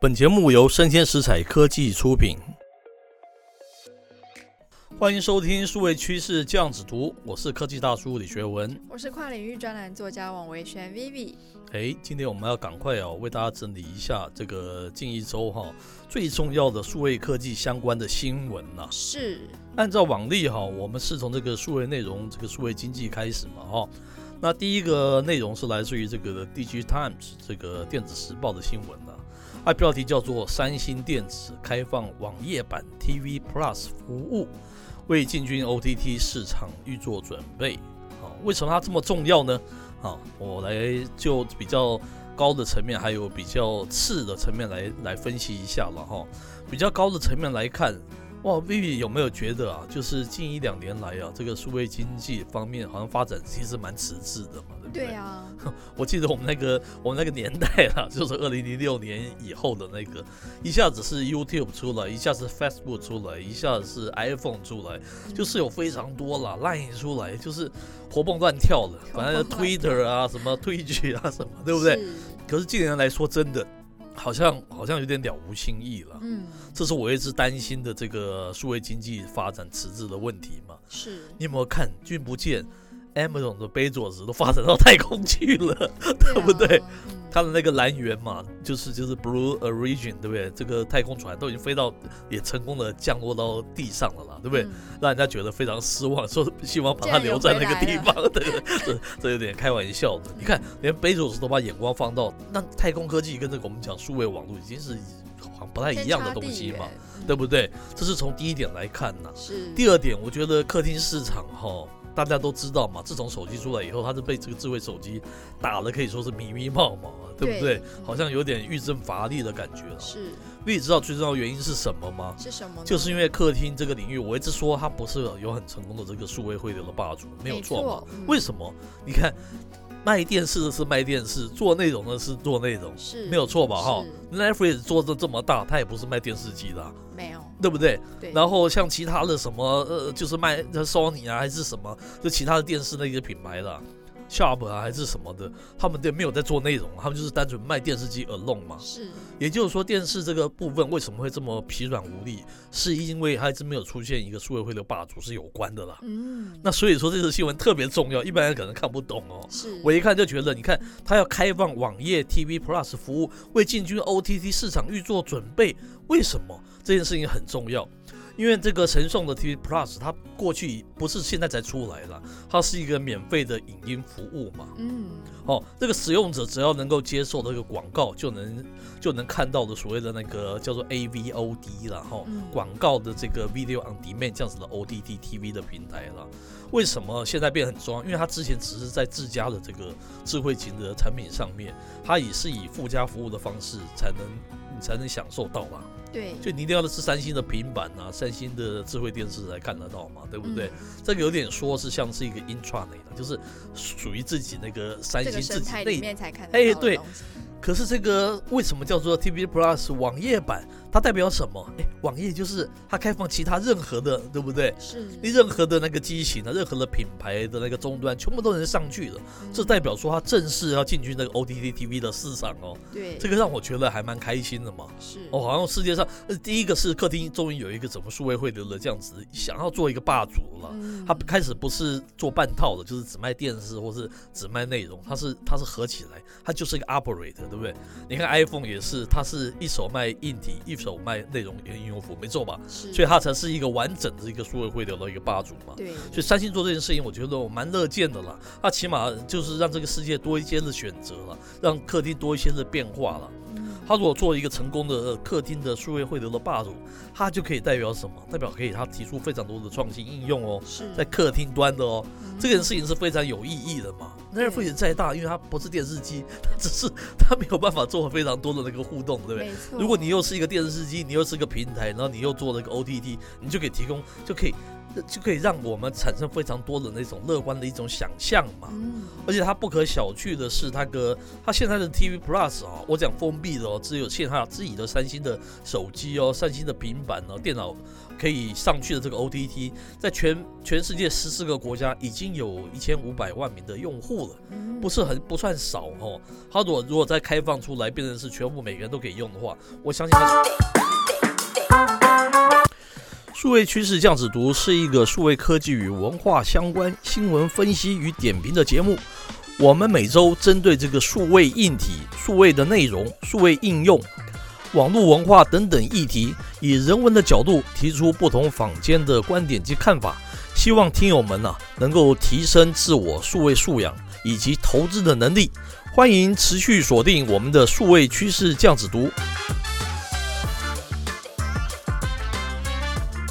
本节目由生鲜食材科技出品，欢迎收听数位趋势酱子读，我是科技大叔李学文，我是跨领域专栏作家王维轩 Vivi。哎，今天我们要赶快哦，为大家整理一下这个近一周哈最重要的数位科技相关的新闻呐。是，按照往例哈，我们是从这个数位内容、这个数位经济开始嘛哈。那第一个内容是来自于这个 DigiTimes 这个电子时报的新闻呢。它标题叫做“三星电子开放网页版 TV Plus 服务，为进军 OTT 市场预做准备”。好，为什么它这么重要呢？好，我来就比较高的层面，还有比较次的层面来来分析一下了哈。比较高的层面来看。哇，Vivi 有没有觉得啊，就是近一两年来啊，这个数位经济方面好像发展其实蛮迟滞的嘛，对不对？对啊。我记得我们那个我们那个年代啊，就是二零零六年以后的那个，一下子是 YouTube 出来，一下子 Facebook 出来，一下子是 iPhone 出来，就是有非常多啦 Line 出来，就是活蹦乱跳的，反正 Twitter 啊，什么 Twitch 啊，什么，对不对？是。可是近年来说，真的。好像好像有点了无新意了，嗯，这是我一直担心的这个数位经济发展迟滞的问题嘛。是，你有没有看？君不见 Amazon 的杯佐子都发展到太空去了，对，不对？嗯它的那个蓝源嘛，就是就是 Blue Origin，对不对？这个太空船都已经飞到，也成功的降落到地上了啦，对不对？嗯、让人家觉得非常失望，说希望把它留在那个地方，对，这这有点开玩笑的。你看，连贝佐斯都把眼光放到那太空科技跟这个我们讲数位网络已经是好像不太一样的东西嘛，对不对？这是从第一点来看呐。是。第二点，我觉得客厅市场哈。大家都知道嘛，自从手机出来以后，它是被这个智慧手机打的可以说是迷迷冒冒，对不对？对，好像有点欲振乏力的感觉了。是，你知道最重要的原因是什么吗？是什么？就是因为客厅这个领域，我一直说它不是有很成功的这个数位汇流的霸主，没有错嘛？嗯、为什么？你看。卖电视的是卖电视，做内容的是做内容，是没有错吧？哈，Netflix 做的这么大，它也不是卖电视机的，啊，没有，对不对？对。然后像其他的什么呃，就是卖 Sony 啊，还是什么，就其他的电视那些品牌的。Sharp 啊，还是什么的，他们都没有在做内容，他们就是单纯卖电视机 alone 嘛。是，也就是说，电视这个部分为什么会这么疲软无力，是因为它一直没有出现一个数位会流霸主是有关的啦。嗯，那所以说这次新闻特别重要，一般人可能看不懂哦。是，我一看就觉得，你看他要开放网页 TV Plus 服务，为进军 OTT 市场预做准备，为什么这件事情很重要？因为这个神送的 TV Plus，它过去不是现在才出来了，它是一个免费的影音服务嘛。嗯。哦，这个使用者只要能够接受这个广告，就能就能看到的所谓的那个叫做 AVOD 了哈，哦嗯、广告的这个 Video on Demand 这样子的 OTT TV 的平台了。为什么现在变很重要？因为它之前只是在自家的这个智慧型的产品上面，它也是以附加服务的方式才能你才能享受到吧。对，就你一定要的是三星的平板啊，三星的智慧电视才看得到嘛，对不对？嗯、这个有点说是像是一个 intranet 的，就是属于自己那个三星自己里面才看得到。哎，对。可是这个为什么叫做 TV Plus 网页版？它代表什么？哎，网页就是它开放其他任何的，对不对？是你任何的那个机型啊，任何的品牌的那个终端，全部都能上去了。嗯、这代表说它正式要进军那个 OTT TV 的市场哦。对，这个让我觉得还蛮开心的嘛。是哦，好像世界上第一个是客厅终于有一个怎么数位会流的这样子，想要做一个霸主了。嗯、它开始不是做半套的，就是只卖电视或是只卖内容，它是它是合起来，它就是一个 operator。对不对？你看 iPhone 也是，它是一手卖硬体，一手卖内容应用服务，没错吧？是，所以它才是一个完整的一个数位汇流的一个霸主嘛。对，所以三星做这件事情，我觉得我蛮乐见的啦。它起码就是让这个世界多一些的选择了，让客厅多一些的变化了。他如果做一个成功的客厅的数位汇流的霸主，他就可以代表什么？代表可以他提出非常多的创新应用哦，是在客厅端的哦，嗯、这件事情是非常有意义的嘛。那份也再大，因为它不是电视机，它只是它没有办法做非常多的那个互动，对不对？如果你又是一个电视机，你又是一个平台，然后你又做了一个 OTT，你就可以提供，就可以就可以让我们产生非常多的那种乐观的一种想象嘛。嗯，而且它不可小觑的是，它个它现在的 TV Plus 啊，我讲封闭的哦，只有限它自己的三星的手机哦、三星的平板哦、电脑可以上去的这个 OTT，在全全世界十四个国家已经有一千五百万名的用户了，不是很不算少哦。它如果如果再开放出来，变成是全部每个人都可以用的话，我相信它。数位趋势酱子读是一个数位科技与文化相关新闻分析与点评的节目。我们每周针对这个数位硬体、数位的内容、数位应用、网络文化等等议题，以人文的角度提出不同坊间的观点及看法，希望听友们呐、能够提升自我数位素养以及投资的能力。欢迎持续锁定我们的数位趋势酱子读。